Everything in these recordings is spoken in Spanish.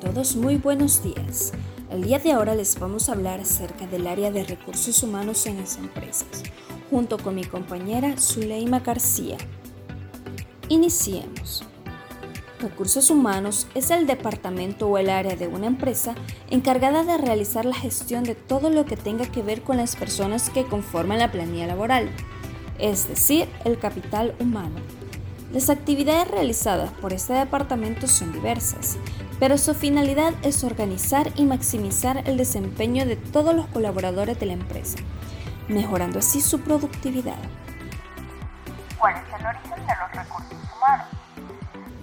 Todos muy buenos días. El día de ahora les vamos a hablar acerca del área de recursos humanos en las empresas, junto con mi compañera Zuleima García. Iniciemos. Recursos humanos es el departamento o el área de una empresa encargada de realizar la gestión de todo lo que tenga que ver con las personas que conforman la planilla laboral, es decir, el capital humano. Las actividades realizadas por este departamento son diversas, pero su finalidad es organizar y maximizar el desempeño de todos los colaboradores de la empresa, mejorando así su productividad. ¿Cuál es el origen de los recursos humanos?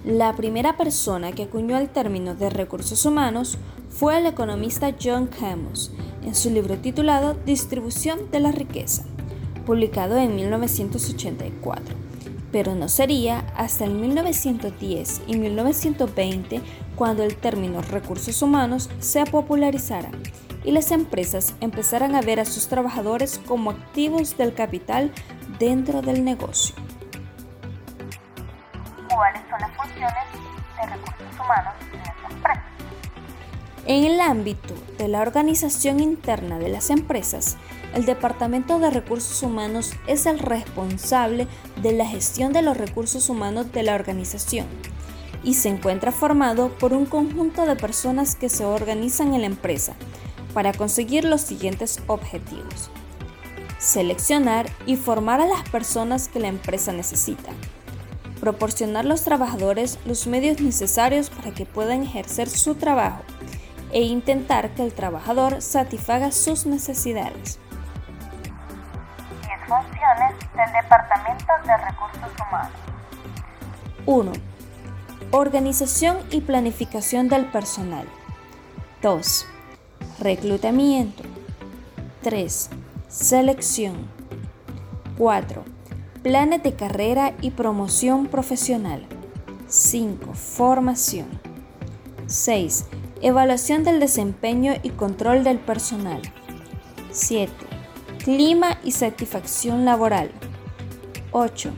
La primera persona que acuñó el término de recursos humanos fue el economista John Camus en su libro titulado Distribución de la riqueza, publicado en 1984 pero no sería hasta el 1910 y 1920 cuando el término recursos humanos se popularizara y las empresas empezaran a ver a sus trabajadores como activos del capital dentro del negocio. ¿Cuáles son las funciones de recursos humanos en las empresas? En el ámbito de la organización interna de las empresas, el Departamento de Recursos Humanos es el responsable de la gestión de los recursos humanos de la organización y se encuentra formado por un conjunto de personas que se organizan en la empresa para conseguir los siguientes objetivos. Seleccionar y formar a las personas que la empresa necesita. Proporcionar a los trabajadores los medios necesarios para que puedan ejercer su trabajo e intentar que el trabajador satisfaga sus necesidades funciones del Departamento de Recursos Humanos. 1. Organización y planificación del personal. 2. Reclutamiento. 3. Selección. 4. Planes de carrera y promoción profesional. 5. Formación. 6. Evaluación del desempeño y control del personal. 7 Clima y satisfacción laboral. 8.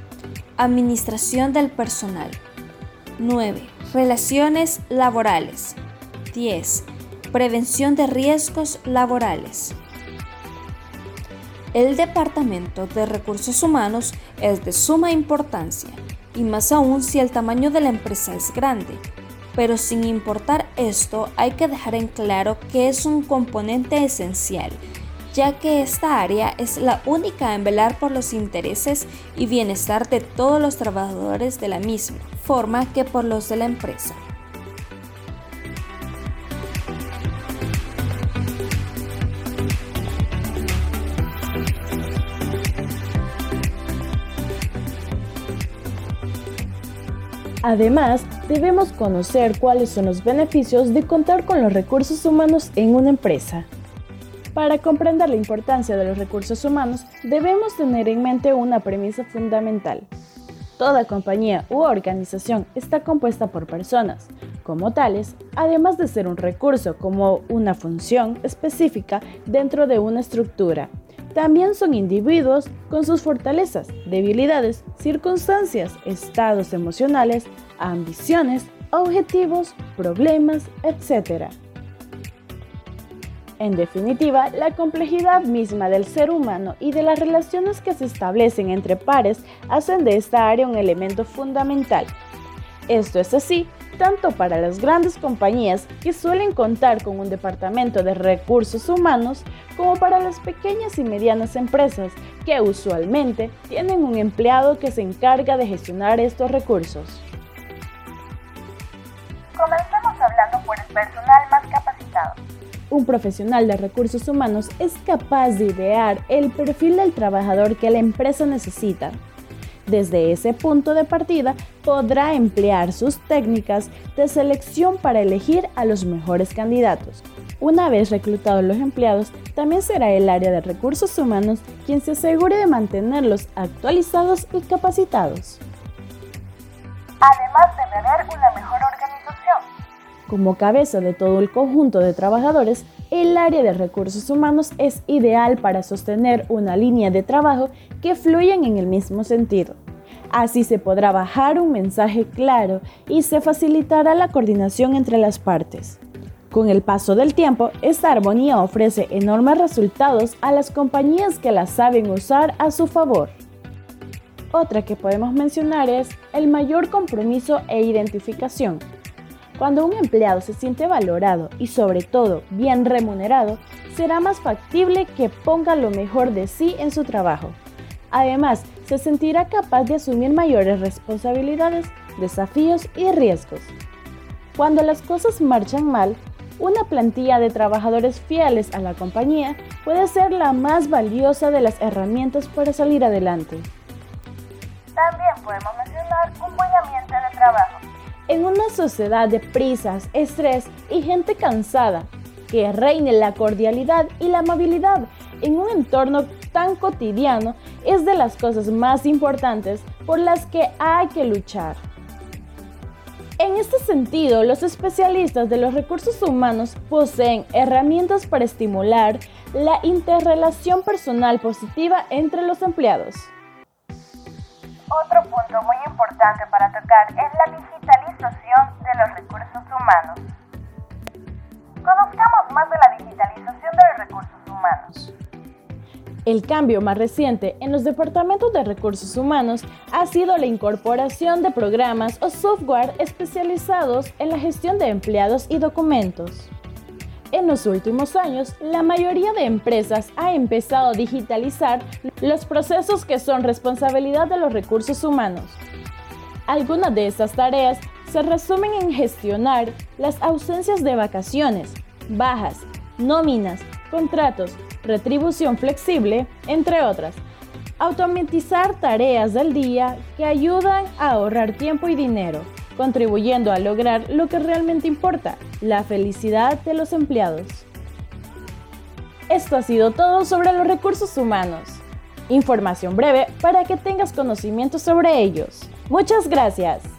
Administración del personal. 9. Relaciones laborales. 10. Prevención de riesgos laborales. El Departamento de Recursos Humanos es de suma importancia, y más aún si el tamaño de la empresa es grande. Pero sin importar esto, hay que dejar en claro que es un componente esencial ya que esta área es la única en velar por los intereses y bienestar de todos los trabajadores de la misma forma que por los de la empresa. Además, debemos conocer cuáles son los beneficios de contar con los recursos humanos en una empresa. Para comprender la importancia de los recursos humanos, debemos tener en mente una premisa fundamental. Toda compañía u organización está compuesta por personas. Como tales, además de ser un recurso como una función específica dentro de una estructura, también son individuos con sus fortalezas, debilidades, circunstancias, estados emocionales, ambiciones, objetivos, problemas, etc. En definitiva, la complejidad misma del ser humano y de las relaciones que se establecen entre pares hacen de esta área un elemento fundamental. Esto es así tanto para las grandes compañías que suelen contar con un departamento de recursos humanos como para las pequeñas y medianas empresas que usualmente tienen un empleado que se encarga de gestionar estos recursos. Comencemos hablando por el personal más capacitado un profesional de recursos humanos es capaz de idear el perfil del trabajador que la empresa necesita. Desde ese punto de partida podrá emplear sus técnicas de selección para elegir a los mejores candidatos. Una vez reclutados los empleados, también será el área de recursos humanos quien se asegure de mantenerlos actualizados y capacitados. Además de tener una mejor como cabeza de todo el conjunto de trabajadores, el área de recursos humanos es ideal para sostener una línea de trabajo que fluyan en el mismo sentido. Así se podrá bajar un mensaje claro y se facilitará la coordinación entre las partes. Con el paso del tiempo, esta armonía ofrece enormes resultados a las compañías que la saben usar a su favor. Otra que podemos mencionar es el mayor compromiso e identificación. Cuando un empleado se siente valorado y sobre todo bien remunerado, será más factible que ponga lo mejor de sí en su trabajo. Además, se sentirá capaz de asumir mayores responsabilidades, desafíos y riesgos. Cuando las cosas marchan mal, una plantilla de trabajadores fieles a la compañía puede ser la más valiosa de las herramientas para salir adelante. También podemos mencionar un buen ambiente de trabajo. En una sociedad de prisas, estrés y gente cansada, que reine la cordialidad y la amabilidad en un entorno tan cotidiano es de las cosas más importantes por las que hay que luchar. En este sentido, los especialistas de los recursos humanos poseen herramientas para estimular la interrelación personal positiva entre los empleados. Otro punto muy importante para tocar es la digitalización de los recursos humanos. Conozcamos más de la digitalización de los recursos humanos. El cambio más reciente en los departamentos de recursos humanos ha sido la incorporación de programas o software especializados en la gestión de empleados y documentos. En los últimos años, la mayoría de empresas ha empezado a digitalizar los procesos que son responsabilidad de los recursos humanos. Algunas de estas tareas se resumen en gestionar las ausencias de vacaciones, bajas, nóminas, contratos, retribución flexible, entre otras. Automatizar tareas del día que ayudan a ahorrar tiempo y dinero, contribuyendo a lograr lo que realmente importa, la felicidad de los empleados. Esto ha sido todo sobre los recursos humanos. Información breve para que tengas conocimiento sobre ellos. Muchas gracias.